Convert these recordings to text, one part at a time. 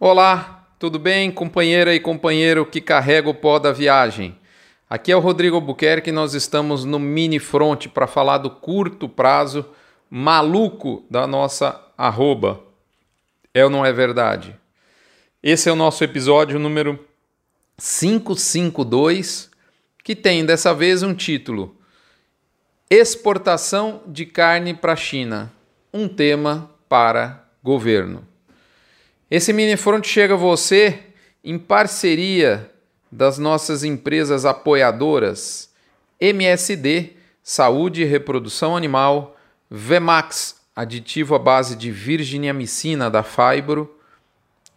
Olá, tudo bem, companheira e companheiro que carrega o pó da viagem? Aqui é o Rodrigo Albuquerque e nós estamos no Mini Front para falar do curto prazo maluco da nossa arroba. É ou não é verdade? Esse é o nosso episódio número 552, que tem dessa vez um título: Exportação de carne para a China, um tema para governo. Esse mini front chega a você em parceria das nossas empresas apoiadoras MSD, Saúde e Reprodução Animal, Vemax, aditivo à base de virginiamicina da Fibro,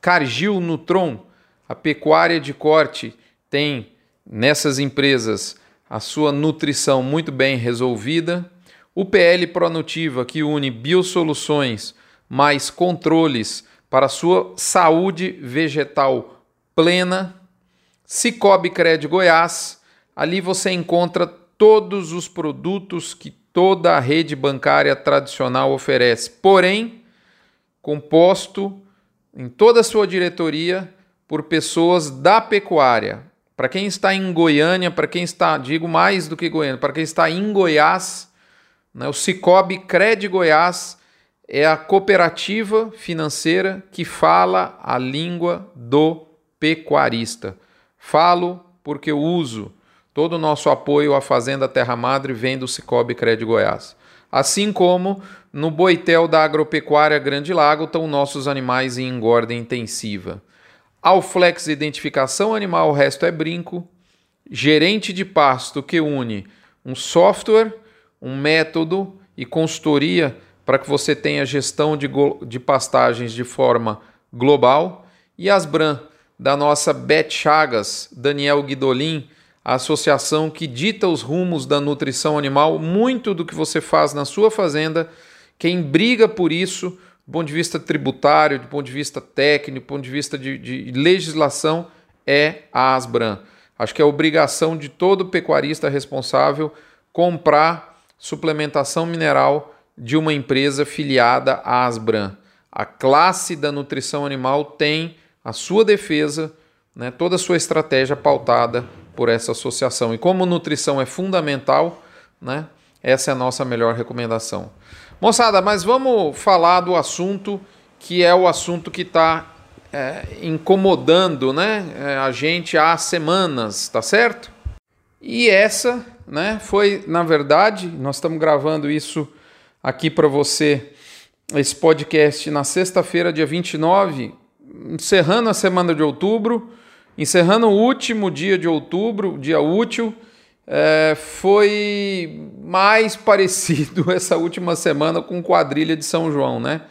Cargill Nutron, a pecuária de corte tem nessas empresas a sua nutrição muito bem resolvida, o PL Pronutiva, que une biosoluções mais controles para sua saúde vegetal plena. Cicobi Cred Goiás, ali você encontra todos os produtos que toda a rede bancária tradicional oferece, porém composto em toda a sua diretoria por pessoas da pecuária. Para quem está em Goiânia, para quem está, digo mais do que Goiânia, para quem está em Goiás, né, o Cicobi Cred Goiás é a cooperativa financeira que fala a língua do pecuarista. Falo porque uso. Todo o nosso apoio à Fazenda Terra Madre vem do Cicobi Crédito Goiás. Assim como no Boitel da Agropecuária Grande Lago estão nossos animais em engorda intensiva. Alflex Identificação Animal, o resto é brinco. Gerente de pasto que une um software, um método e consultoria para que você tenha gestão de, de pastagens de forma global. E Asbran, da nossa Bet Chagas, Daniel Guidolin, a associação que dita os rumos da nutrição animal, muito do que você faz na sua fazenda, quem briga por isso, do ponto de vista tributário, do ponto de vista técnico, do ponto de vista de, de legislação, é a Asbran. Acho que é obrigação de todo pecuarista responsável comprar suplementação mineral de uma empresa filiada à Asbran. A classe da nutrição animal tem a sua defesa, né, toda a sua estratégia pautada por essa associação. E como nutrição é fundamental, né, essa é a nossa melhor recomendação. Moçada, mas vamos falar do assunto que é o assunto que está é, incomodando né, é, a gente há semanas, tá certo? E essa né, foi, na verdade, nós estamos gravando isso aqui para você esse podcast na sexta-feira, dia 29, encerrando a semana de outubro, encerrando o último dia de outubro, dia útil. É, foi mais parecido essa última semana com quadrilha de São João, né?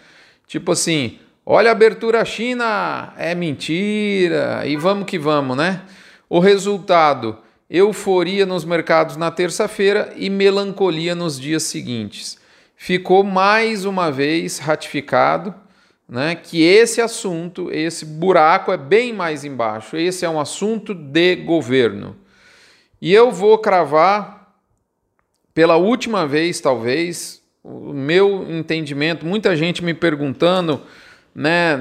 Tipo assim, olha a abertura China, é mentira, e vamos que vamos, né? O resultado: euforia nos mercados na terça-feira e melancolia nos dias seguintes ficou mais uma vez ratificado né, que esse assunto, esse buraco é bem mais embaixo. Esse é um assunto de governo. E eu vou cravar pela última vez, talvez, o meu entendimento, muita gente me perguntando, né,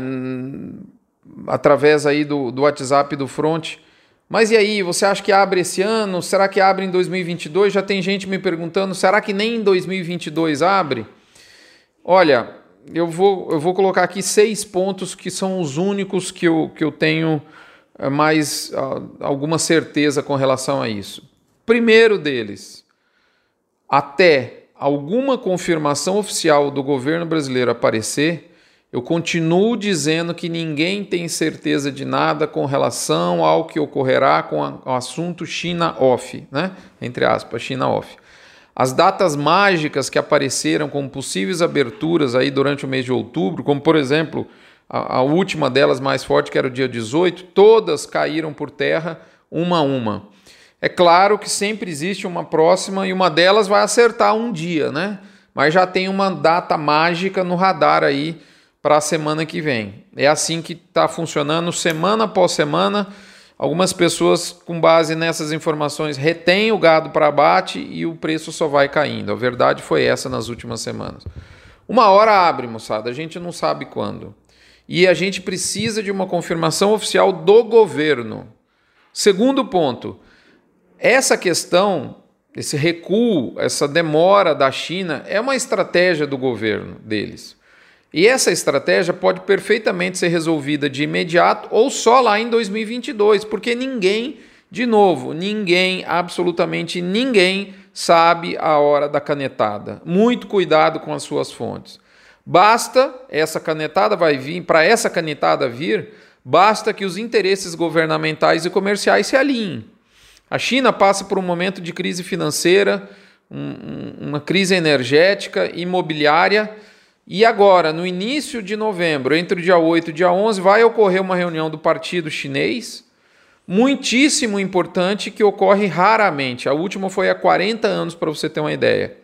através aí do, do WhatsApp do Front, mas e aí, você acha que abre esse ano? Será que abre em 2022? Já tem gente me perguntando, será que nem em 2022 abre? Olha, eu vou, eu vou colocar aqui seis pontos que são os únicos que eu, que eu tenho eh, mais uh, alguma certeza com relação a isso. Primeiro deles, até alguma confirmação oficial do governo brasileiro aparecer, eu continuo dizendo que ninguém tem certeza de nada com relação ao que ocorrerá com o assunto China off, né? Entre aspas, China off. As datas mágicas que apareceram como possíveis aberturas aí durante o mês de outubro, como por exemplo, a, a última delas mais forte, que era o dia 18, todas caíram por terra uma a uma. É claro que sempre existe uma próxima e uma delas vai acertar um dia, né? Mas já tem uma data mágica no radar aí para a semana que vem. É assim que está funcionando semana após semana. Algumas pessoas, com base nessas informações, retêm o gado para abate e o preço só vai caindo. A verdade foi essa nas últimas semanas. Uma hora abre, moçada, a gente não sabe quando. e a gente precisa de uma confirmação oficial do governo. Segundo ponto, essa questão, esse recuo, essa demora da China é uma estratégia do governo deles. E essa estratégia pode perfeitamente ser resolvida de imediato ou só lá em 2022, porque ninguém, de novo, ninguém, absolutamente ninguém, sabe a hora da canetada. Muito cuidado com as suas fontes. Basta essa canetada vai vir, para essa canetada vir, basta que os interesses governamentais e comerciais se alinhem. A China passa por um momento de crise financeira, um, uma crise energética, imobiliária e agora, no início de novembro, entre o dia 8 e o dia 11, vai ocorrer uma reunião do Partido Chinês, muitíssimo importante, que ocorre raramente. A última foi há 40 anos, para você ter uma ideia.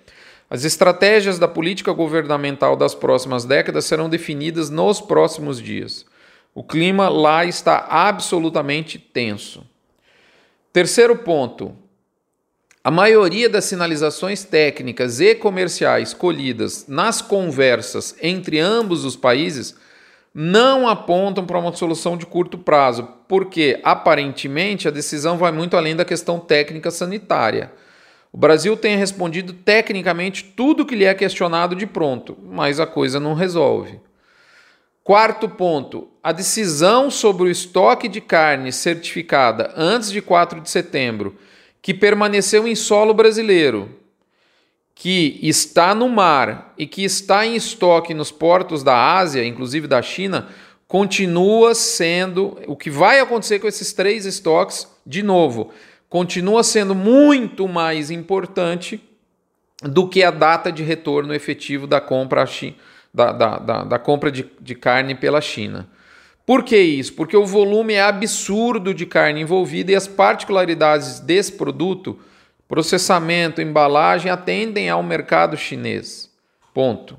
As estratégias da política governamental das próximas décadas serão definidas nos próximos dias. O clima lá está absolutamente tenso. Terceiro ponto: a maioria das sinalizações técnicas e comerciais colhidas nas conversas entre ambos os países não apontam para uma solução de curto prazo, porque aparentemente a decisão vai muito além da questão técnica sanitária. O Brasil tem respondido tecnicamente tudo que lhe é questionado de pronto, mas a coisa não resolve. Quarto ponto: a decisão sobre o estoque de carne certificada antes de 4 de setembro que permaneceu em solo brasileiro, que está no mar e que está em estoque nos portos da Ásia, inclusive da China, continua sendo o que vai acontecer com esses três estoques, de novo, continua sendo muito mais importante do que a data de retorno efetivo da compra, da, da, da, da compra de, de carne pela China. Por que isso? Porque o volume é absurdo de carne envolvida e as particularidades desse produto, processamento, embalagem, atendem ao mercado chinês. Ponto.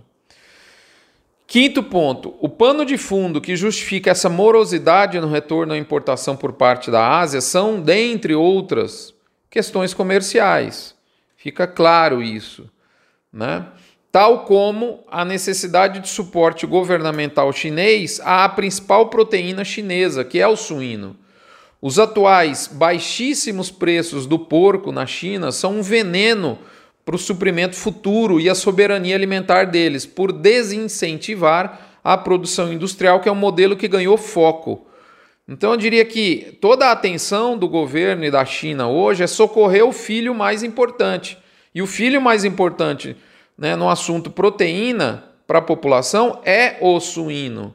Quinto ponto: o pano de fundo que justifica essa morosidade no retorno à importação por parte da Ásia são, dentre outras, questões comerciais. Fica claro isso. Né? Tal como a necessidade de suporte governamental chinês à principal proteína chinesa, que é o suíno. Os atuais baixíssimos preços do porco na China são um veneno para o suprimento futuro e a soberania alimentar deles, por desincentivar a produção industrial, que é um modelo que ganhou foco. Então eu diria que toda a atenção do governo e da China hoje é socorrer o filho mais importante. E o filho mais importante né, no assunto proteína para a população é o suíno.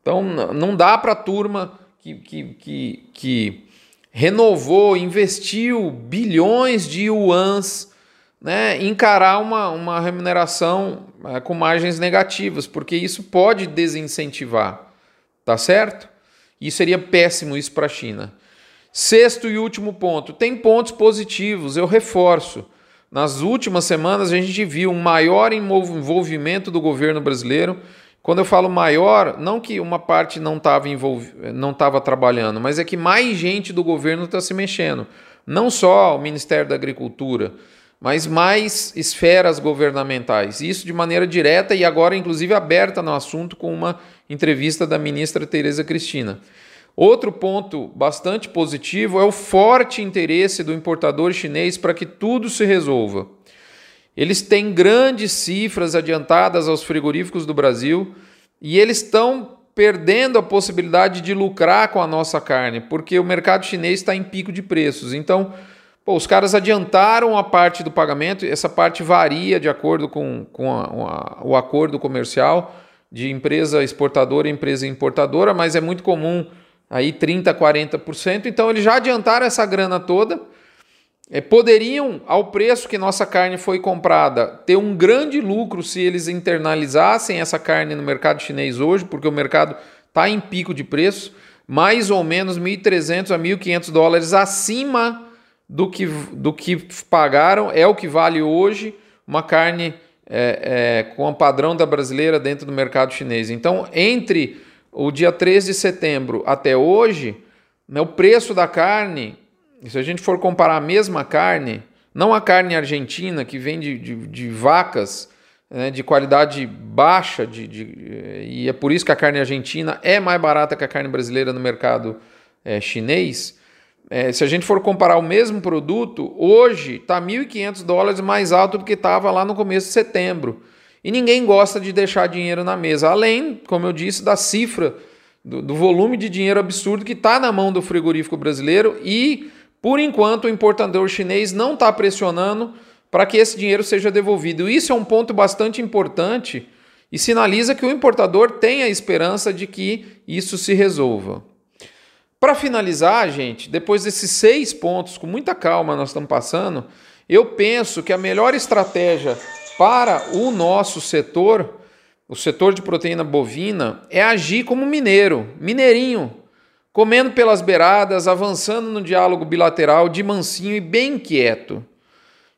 Então não dá para a turma que, que, que, que, renovou, investiu bilhões de yuans, né, encarar uma, uma remuneração é, com margens negativas, porque isso pode desincentivar, tá certo? E seria péssimo isso para a China. Sexto e último ponto, tem pontos positivos, eu reforço. Nas últimas semanas, a gente viu um maior envolvimento do governo brasileiro. Quando eu falo maior, não que uma parte não estava envolv... não estava trabalhando, mas é que mais gente do governo está se mexendo. Não só o Ministério da Agricultura, mas mais esferas governamentais. Isso de maneira direta e agora, inclusive, aberta no assunto com uma entrevista da ministra Tereza Cristina. Outro ponto bastante positivo é o forte interesse do importador chinês para que tudo se resolva. Eles têm grandes cifras adiantadas aos frigoríficos do Brasil e eles estão perdendo a possibilidade de lucrar com a nossa carne, porque o mercado chinês está em pico de preços. Então, pô, os caras adiantaram a parte do pagamento, essa parte varia de acordo com, com a, o acordo comercial de empresa exportadora e empresa importadora, mas é muito comum aí 30%, 40%. Então eles já adiantaram essa grana toda. É, poderiam, ao preço que nossa carne foi comprada, ter um grande lucro se eles internalizassem essa carne no mercado chinês hoje, porque o mercado está em pico de preço, mais ou menos 1.300 a 1.500 dólares acima do que, do que pagaram, é o que vale hoje uma carne é, é, com o padrão da brasileira dentro do mercado chinês. Então, entre o dia 3 de setembro até hoje, né, o preço da carne, se a gente for comparar a mesma carne, não a carne argentina que vem de, de, de vacas né, de qualidade baixa, de, de, e é por isso que a carne argentina é mais barata que a carne brasileira no mercado é, chinês. É, se a gente for comparar o mesmo produto, hoje está 1.500 dólares mais alto do que estava lá no começo de setembro. E ninguém gosta de deixar dinheiro na mesa, além, como eu disse, da cifra, do, do volume de dinheiro absurdo que está na mão do frigorífico brasileiro e, por enquanto, o importador chinês não está pressionando para que esse dinheiro seja devolvido. Isso é um ponto bastante importante e sinaliza que o importador tem a esperança de que isso se resolva. Para finalizar, gente, depois desses seis pontos, com muita calma nós estamos passando, eu penso que a melhor estratégia para o nosso setor, o setor de proteína bovina, é agir como mineiro, mineirinho, comendo pelas beiradas, avançando no diálogo bilateral de mansinho e bem quieto.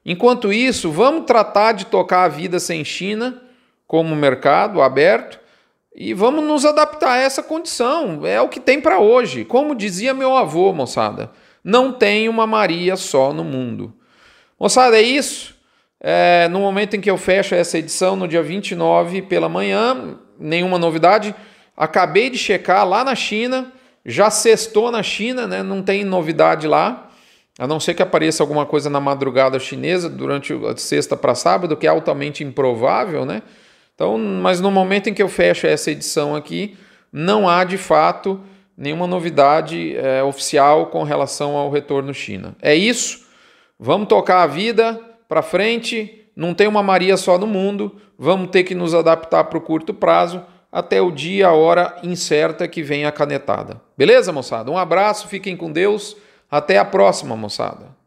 Enquanto isso, vamos tratar de tocar a vida sem China como mercado aberto e vamos nos adaptar a essa condição. É o que tem para hoje. Como dizia meu avô, moçada, não tem uma Maria só no mundo. Moçada, é isso. É, no momento em que eu fecho essa edição, no dia 29 pela manhã, nenhuma novidade. Acabei de checar lá na China, já sextou na China, né? não tem novidade lá. A não ser que apareça alguma coisa na madrugada chinesa durante a sexta para sábado, que é altamente improvável, né? Então, mas no momento em que eu fecho essa edição aqui, não há de fato nenhuma novidade é, oficial com relação ao retorno China. É isso. Vamos tocar a vida para frente. Não tem uma Maria só no mundo. Vamos ter que nos adaptar para o curto prazo até o dia, a hora incerta que vem a canetada. Beleza, moçada? Um abraço, fiquem com Deus. Até a próxima, moçada.